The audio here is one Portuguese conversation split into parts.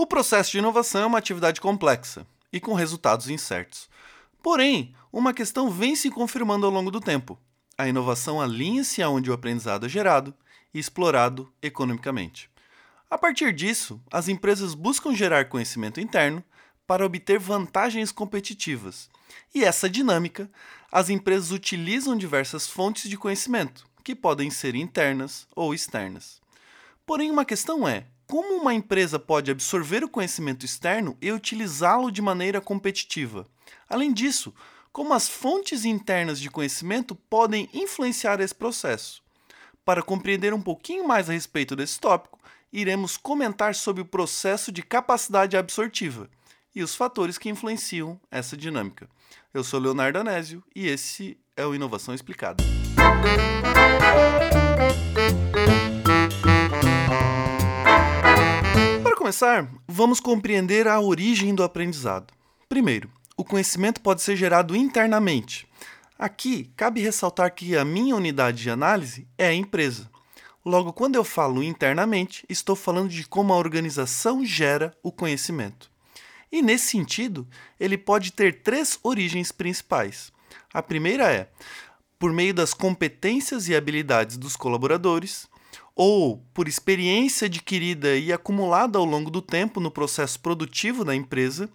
O processo de inovação é uma atividade complexa e com resultados incertos. Porém, uma questão vem se confirmando ao longo do tempo. A inovação alinha-se aonde o aprendizado é gerado e explorado economicamente. A partir disso, as empresas buscam gerar conhecimento interno para obter vantagens competitivas. E essa dinâmica, as empresas utilizam diversas fontes de conhecimento, que podem ser internas ou externas. Porém, uma questão é: como uma empresa pode absorver o conhecimento externo e utilizá-lo de maneira competitiva? Além disso, como as fontes internas de conhecimento podem influenciar esse processo? Para compreender um pouquinho mais a respeito desse tópico, iremos comentar sobre o processo de capacidade absortiva e os fatores que influenciam essa dinâmica. Eu sou Leonardo Anésio e esse é o Inovação Explicada. Começar, vamos compreender a origem do aprendizado. Primeiro, o conhecimento pode ser gerado internamente. Aqui, cabe ressaltar que a minha unidade de análise é a empresa. Logo, quando eu falo internamente, estou falando de como a organização gera o conhecimento. E nesse sentido, ele pode ter três origens principais. A primeira é por meio das competências e habilidades dos colaboradores, ou por experiência adquirida e acumulada ao longo do tempo no processo produtivo da empresa,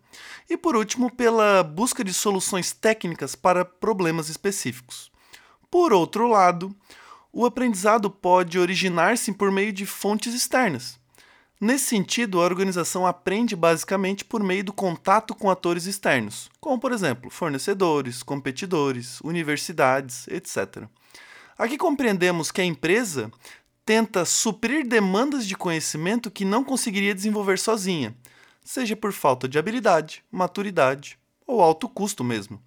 e por último, pela busca de soluções técnicas para problemas específicos. Por outro lado, o aprendizado pode originar-se por meio de fontes externas. Nesse sentido, a organização aprende basicamente por meio do contato com atores externos, como, por exemplo, fornecedores, competidores, universidades, etc. Aqui compreendemos que a empresa tenta suprir demandas de conhecimento que não conseguiria desenvolver sozinha, seja por falta de habilidade, maturidade ou alto custo mesmo.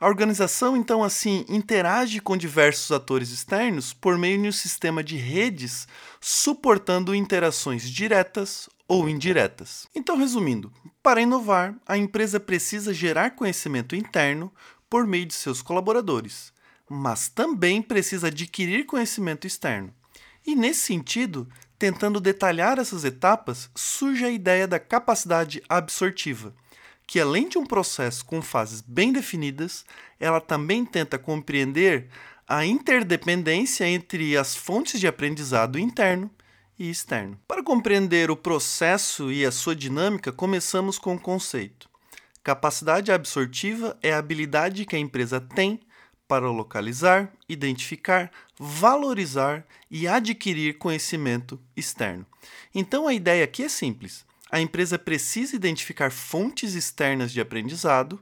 A organização, então, assim, interage com diversos atores externos por meio de um sistema de redes suportando interações diretas ou indiretas. Então, resumindo, para inovar, a empresa precisa gerar conhecimento interno por meio de seus colaboradores, mas também precisa adquirir conhecimento externo. E nesse sentido, tentando detalhar essas etapas, surge a ideia da capacidade absortiva que além de um processo com fases bem definidas, ela também tenta compreender a interdependência entre as fontes de aprendizado interno e externo. Para compreender o processo e a sua dinâmica, começamos com o conceito. Capacidade absortiva é a habilidade que a empresa tem para localizar, identificar, valorizar e adquirir conhecimento externo. Então a ideia aqui é simples a empresa precisa identificar fontes externas de aprendizado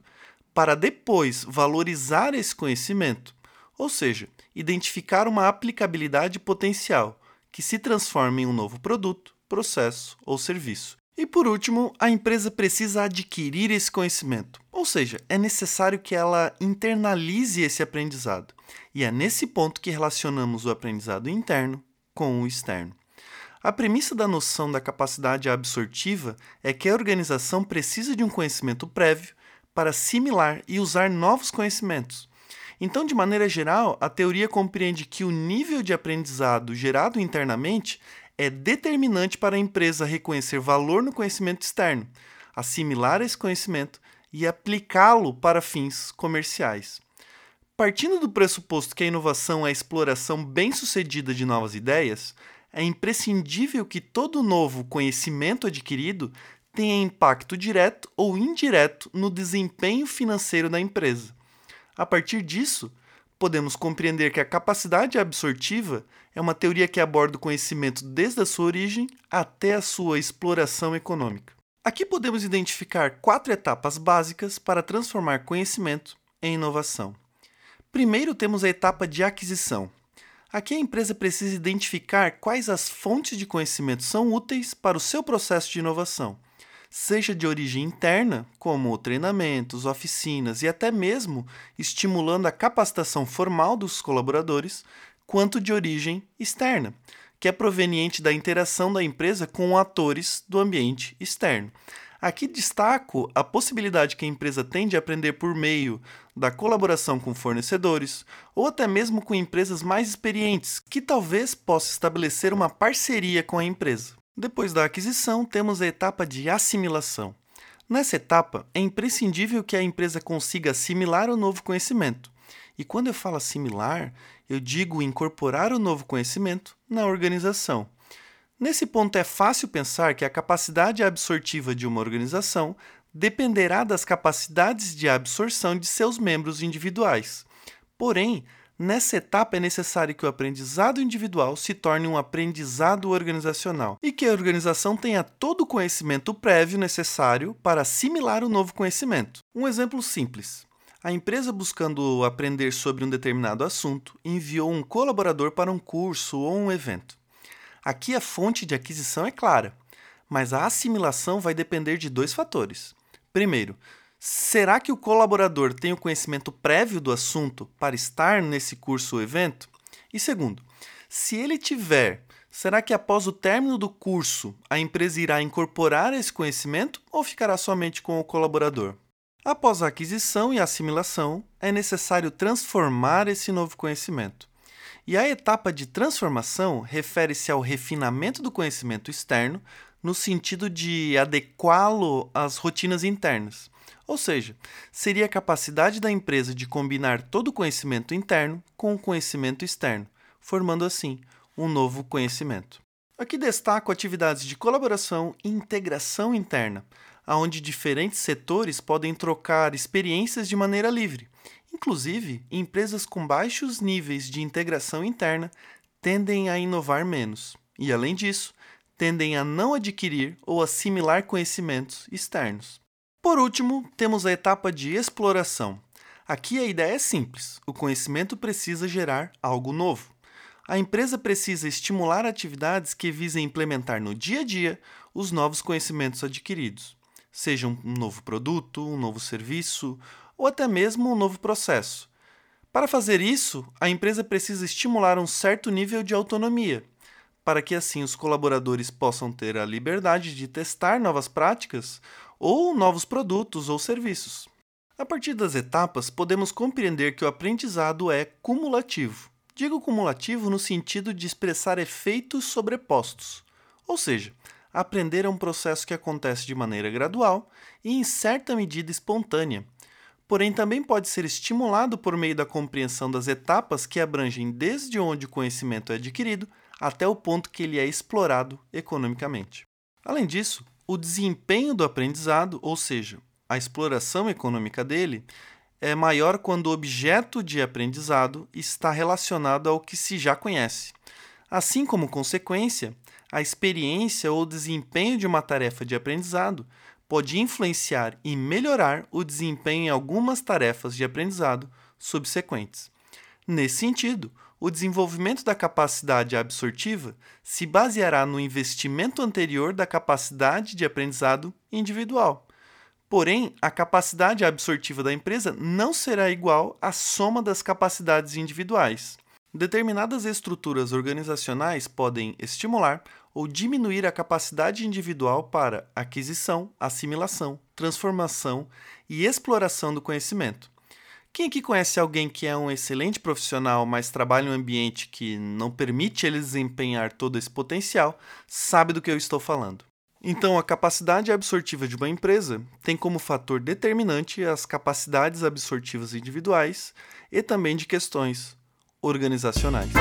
para depois valorizar esse conhecimento, ou seja, identificar uma aplicabilidade potencial que se transforme em um novo produto, processo ou serviço. E por último, a empresa precisa adquirir esse conhecimento, ou seja, é necessário que ela internalize esse aprendizado. E é nesse ponto que relacionamos o aprendizado interno com o externo. A premissa da noção da capacidade absortiva é que a organização precisa de um conhecimento prévio para assimilar e usar novos conhecimentos. Então, de maneira geral, a teoria compreende que o nível de aprendizado gerado internamente é determinante para a empresa reconhecer valor no conhecimento externo, assimilar esse conhecimento e aplicá-lo para fins comerciais. Partindo do pressuposto que a inovação é a exploração bem-sucedida de novas ideias, é imprescindível que todo novo conhecimento adquirido tenha impacto direto ou indireto no desempenho financeiro da empresa. A partir disso, podemos compreender que a capacidade absortiva é uma teoria que aborda o conhecimento desde a sua origem até a sua exploração econômica. Aqui podemos identificar quatro etapas básicas para transformar conhecimento em inovação. Primeiro, temos a etapa de aquisição. Aqui a empresa precisa identificar quais as fontes de conhecimento são úteis para o seu processo de inovação, seja de origem interna, como treinamentos, oficinas e até mesmo estimulando a capacitação formal dos colaboradores, quanto de origem externa, que é proveniente da interação da empresa com atores do ambiente externo. Aqui destaco a possibilidade que a empresa tem de aprender por meio da colaboração com fornecedores ou até mesmo com empresas mais experientes, que talvez possa estabelecer uma parceria com a empresa. Depois da aquisição, temos a etapa de assimilação. Nessa etapa, é imprescindível que a empresa consiga assimilar o novo conhecimento. E quando eu falo assimilar, eu digo incorporar o novo conhecimento na organização. Nesse ponto, é fácil pensar que a capacidade absortiva de uma organização dependerá das capacidades de absorção de seus membros individuais. Porém, nessa etapa é necessário que o aprendizado individual se torne um aprendizado organizacional e que a organização tenha todo o conhecimento prévio necessário para assimilar o novo conhecimento. Um exemplo simples. A empresa, buscando aprender sobre um determinado assunto, enviou um colaborador para um curso ou um evento. Aqui a fonte de aquisição é clara, mas a assimilação vai depender de dois fatores. Primeiro, será que o colaborador tem o conhecimento prévio do assunto para estar nesse curso ou evento? E segundo, se ele tiver, será que após o término do curso a empresa irá incorporar esse conhecimento ou ficará somente com o colaborador? Após a aquisição e assimilação, é necessário transformar esse novo conhecimento. E a etapa de transformação refere-se ao refinamento do conhecimento externo no sentido de adequá-lo às rotinas internas. Ou seja, seria a capacidade da empresa de combinar todo o conhecimento interno com o conhecimento externo, formando assim um novo conhecimento. Aqui destaco atividades de colaboração e integração interna, onde diferentes setores podem trocar experiências de maneira livre. Inclusive, empresas com baixos níveis de integração interna tendem a inovar menos. E, além disso, tendem a não adquirir ou assimilar conhecimentos externos. Por último, temos a etapa de exploração. Aqui a ideia é simples: o conhecimento precisa gerar algo novo. A empresa precisa estimular atividades que visem implementar no dia a dia os novos conhecimentos adquiridos, seja um novo produto, um novo serviço ou até mesmo um novo processo. Para fazer isso, a empresa precisa estimular um certo nível de autonomia, para que assim os colaboradores possam ter a liberdade de testar novas práticas ou novos produtos ou serviços. A partir das etapas, podemos compreender que o aprendizado é cumulativo. Digo cumulativo no sentido de expressar efeitos sobrepostos, ou seja, aprender é um processo que acontece de maneira gradual e, em certa medida, espontânea, porém também pode ser estimulado por meio da compreensão das etapas que abrangem desde onde o conhecimento é adquirido até o ponto que ele é explorado economicamente. Além disso, o desempenho do aprendizado, ou seja, a exploração econômica dele, é maior quando o objeto de aprendizado está relacionado ao que se já conhece. Assim como consequência, a experiência ou desempenho de uma tarefa de aprendizado pode influenciar e melhorar o desempenho em algumas tarefas de aprendizado subsequentes. Nesse sentido, o desenvolvimento da capacidade absortiva se baseará no investimento anterior da capacidade de aprendizado individual. Porém, a capacidade absortiva da empresa não será igual à soma das capacidades individuais. Determinadas estruturas organizacionais podem estimular ou diminuir a capacidade individual para aquisição, assimilação, transformação e exploração do conhecimento. Quem aqui conhece alguém que é um excelente profissional, mas trabalha em um ambiente que não permite ele desempenhar todo esse potencial, sabe do que eu estou falando. Então, a capacidade absortiva de uma empresa tem como fator determinante as capacidades absortivas individuais e também de questões organizacionais.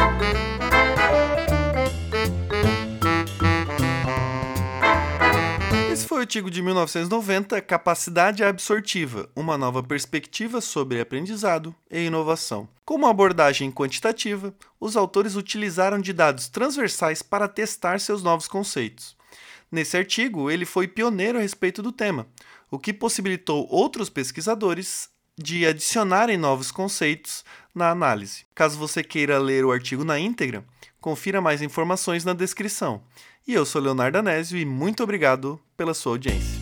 O artigo de 1990, Capacidade Absortiva, uma nova perspectiva sobre aprendizado e inovação. Como abordagem quantitativa, os autores utilizaram de dados transversais para testar seus novos conceitos. Nesse artigo, ele foi pioneiro a respeito do tema, o que possibilitou outros pesquisadores de adicionarem novos conceitos na análise. Caso você queira ler o artigo na íntegra, confira mais informações na descrição. E eu sou Leonardo Anésio e muito obrigado pela sua audiência.